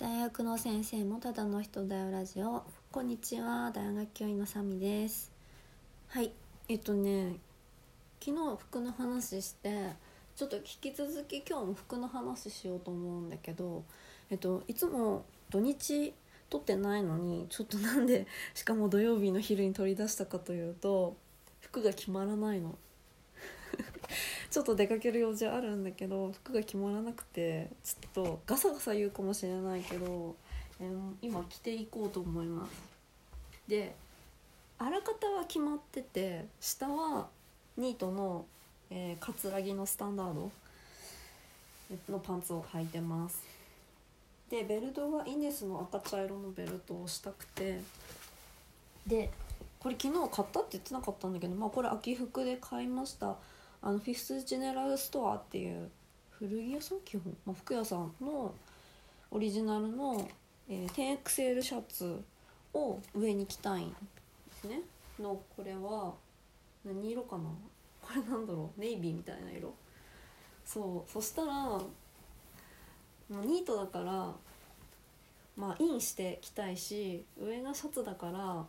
大学の先生もただの人だよラジオ。こんにちは大学教員のサミです。はいえっとね昨日服の話してちょっと引き続き今日も服の話しようと思うんだけどえっといつも土日撮ってないのにちょっとなんでしかも土曜日の昼に取り出したかというと服が決まらないの。ちょっと出かける用事あるんだけど服が決まらなくてちょっとガサガサ言うかもしれないけど、えー今着ていこうと思います。であらかたは決まってて下はニートの、えー、カツラギのスタンダードのパンツを履いてます。でベルトはイネスの赤茶色のベルトをしたくてでこれ昨日買ったって言ってなかったんだけどまあこれ秋服で買いました。あのフィフスジェネラルストアっていう古着屋さん基本、まあ、服屋さんのオリジナルの、えー、10XL シャツを上に着たいんですね。のこれは何色かな？これなんだろう？ネイビーみたいな色？そうそしたらもうニートだからまあインして着たいし上がシャツだから、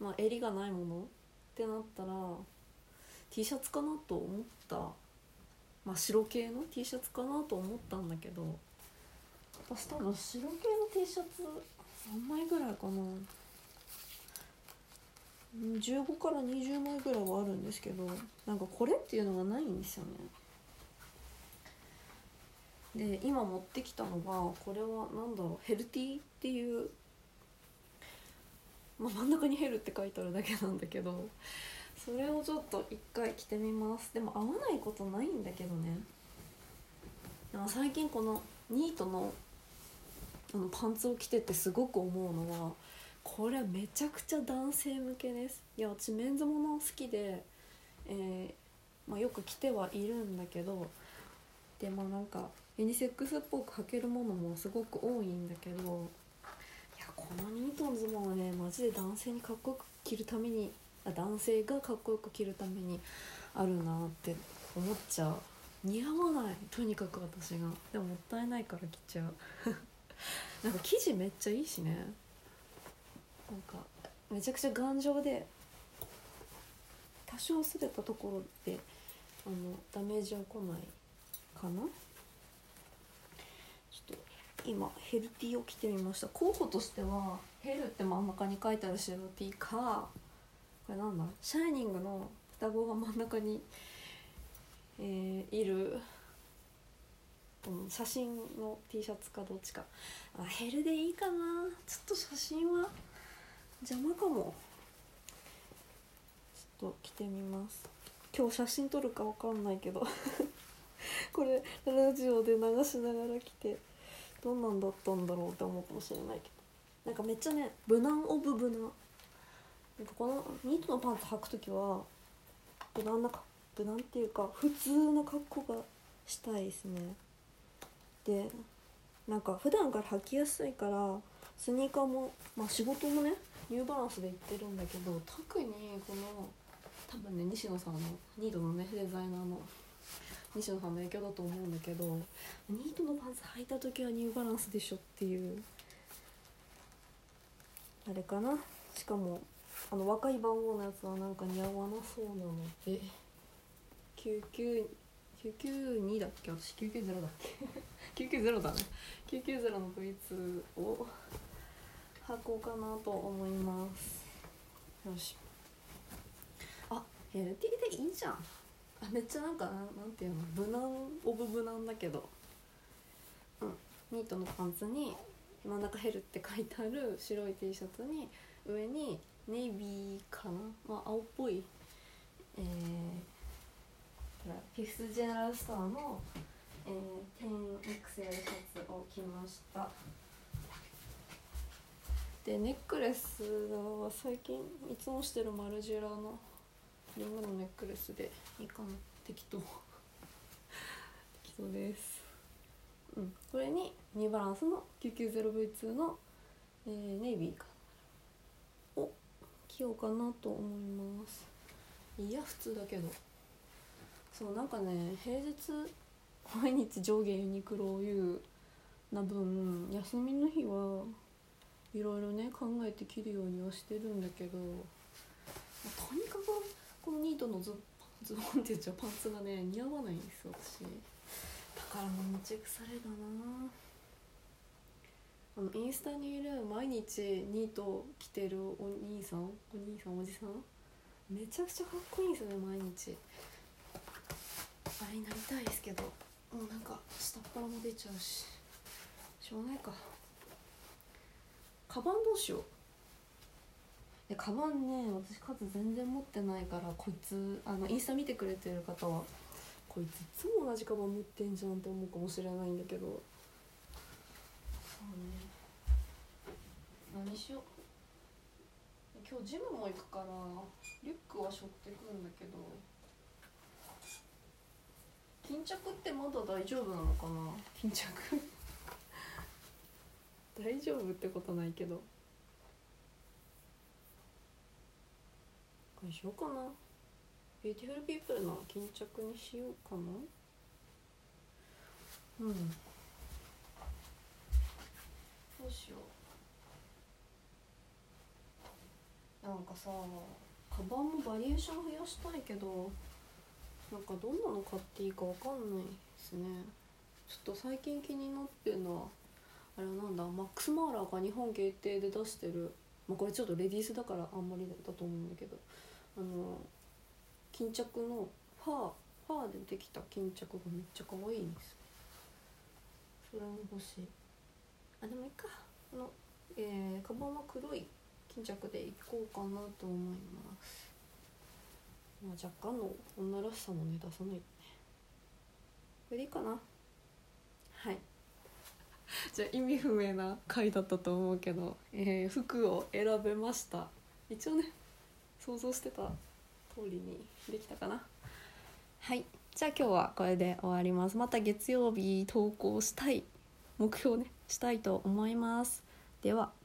まあ、襟がないものってなったら T シャツかなと思った。まあ白系の T シャツかなと思ったんだけど。私多分白系の T シャツ3枚ぐらいかな。15から20枚ぐらいはあるんですけどなんかこれっていうのがないんですよね。で今持ってきたのがこれは何だろうヘルティっていう、まあ、真ん中にヘルって書いてあるだけなんだけどそれをちょっと一回着てみます。でも合わないことないんだけどね。でも最近このニートのあのパンツを着ててすごく思うのはこれはめちゃくちゃ男性向けです。いや私メンズもの好きで、えーまあ、よく着てはいるんだけどでもなんかユニセックスっぽく履けるものもすごく多いんだけどいやこのニートのズボンはねマジで男性にかっこよく着るために男性がかっこよく着るためにあるなって思っちゃう。似合わない。とにかく私が。でももったいないから着ちゃう。なんか生地めっちゃいいしね。なんかめちゃくちゃ頑丈で多少擦れたところであのダメージは来ないかな。ちょっと今ヘルティーを着てみました。候補としてはヘルって真ん中に書いてある白 T かこれなんだ？シャイニングの双子が真ん中に、えーいる、うん、写真の T シャツかどっちか。あヘルでいいかな。ちょっと写真は邪魔かも。ちょっと着てみます。今日写真撮るかわかんないけど。これラジオで流しながら来てどんなんだったんだろうって思うかもしれないけど。なんかめっちゃね無難オブ無難なんかこのニートのパンツ履く時は無難な無難っていうか普通の格好がしたいですね。でなんか普段から履きやすいからスニーカーも、まあ、仕事もねニューバランスで行ってるんだけど特にこの多分ね西野さんのニートのねデザイナーの西野さんの影響だと思うんだけどニートのパンツ履いた時はニューバランスでしょっていうあれかな。しかもあの若い番号のやつはなんか似合わなそうなので992だっけ？私990だっけ？990だね。990の V2 を履こうかなと思います。よし。あ LT でいいじゃん。あめっちゃなんかなんなんていうの？無難オブ無難だけど。うん。ニートのパンツに真ん中ヘルって書いてある白い T シャツに上にネイビーかなまあ青っぽい。えーれフィフスジェネラルストアの、えー、10XL シャツを着ました。でネックレスは最近いつもしてるマルジュラのリングのネックレスでいいかな。適当。適当です。うん。これにニューバランスの 990V2 の、えーネイビーかを着ようかなと思います。いや普通だけど。そうなんかね平日毎日上下ユニクロを言うな分休みの日はいろいろね考えて着るようにはしてるんだけどとにかくこのニートのズズボンって言っちゃうパンツがね似合わないんですよ私。だからもう持ち腐れだなあのインスタにいる毎日ニート着てるお兄さんお兄さんおじさん。めちゃくちゃかっこいいんですよね毎日。あれになりたいですけどもうなんか下っ腹も出ちゃうし。しょうがないか。カバンどうしよう。でカバンね私数全然持ってないからこいつあのインスタ見てくれてる方はこいついつも同じカバン持ってんじゃんって思うかもしれないんだけど。そうね。何しよう。今日ジムも行くからリュックは背負ってくんだけど巾着ってまだ大丈夫なのかな。巾着？大丈夫ってことないけど。これしようかな。ビューティフルピープルの巾着にしようかな。うんどうしよう。なんかさカバンもバリエーション増やしたいけどなんかどんなの買っていいかわかんないですね。ちょっと最近気になってるのはあれなんだマックスマーラーが日本限定で出してる。まあこれちょっとレディースだからあんまりだと思うんだけど。あの巾着のファーファーでできた巾着がめっちゃ可愛いんですそれも欲しい。あでもいいか。この、えー、カバンは黒い巾着でいこうかなと思います。まあ、若干の女らしさもね出さないとね。これでいいかな。はい。じゃあ意味不明な回だったと思うけど、えー、服を選べました。一応ね想像してた通りにできたかな。はい。じゃあ今日はこれで終わります。また月曜日投稿したい。目標ねしたいと思います。では。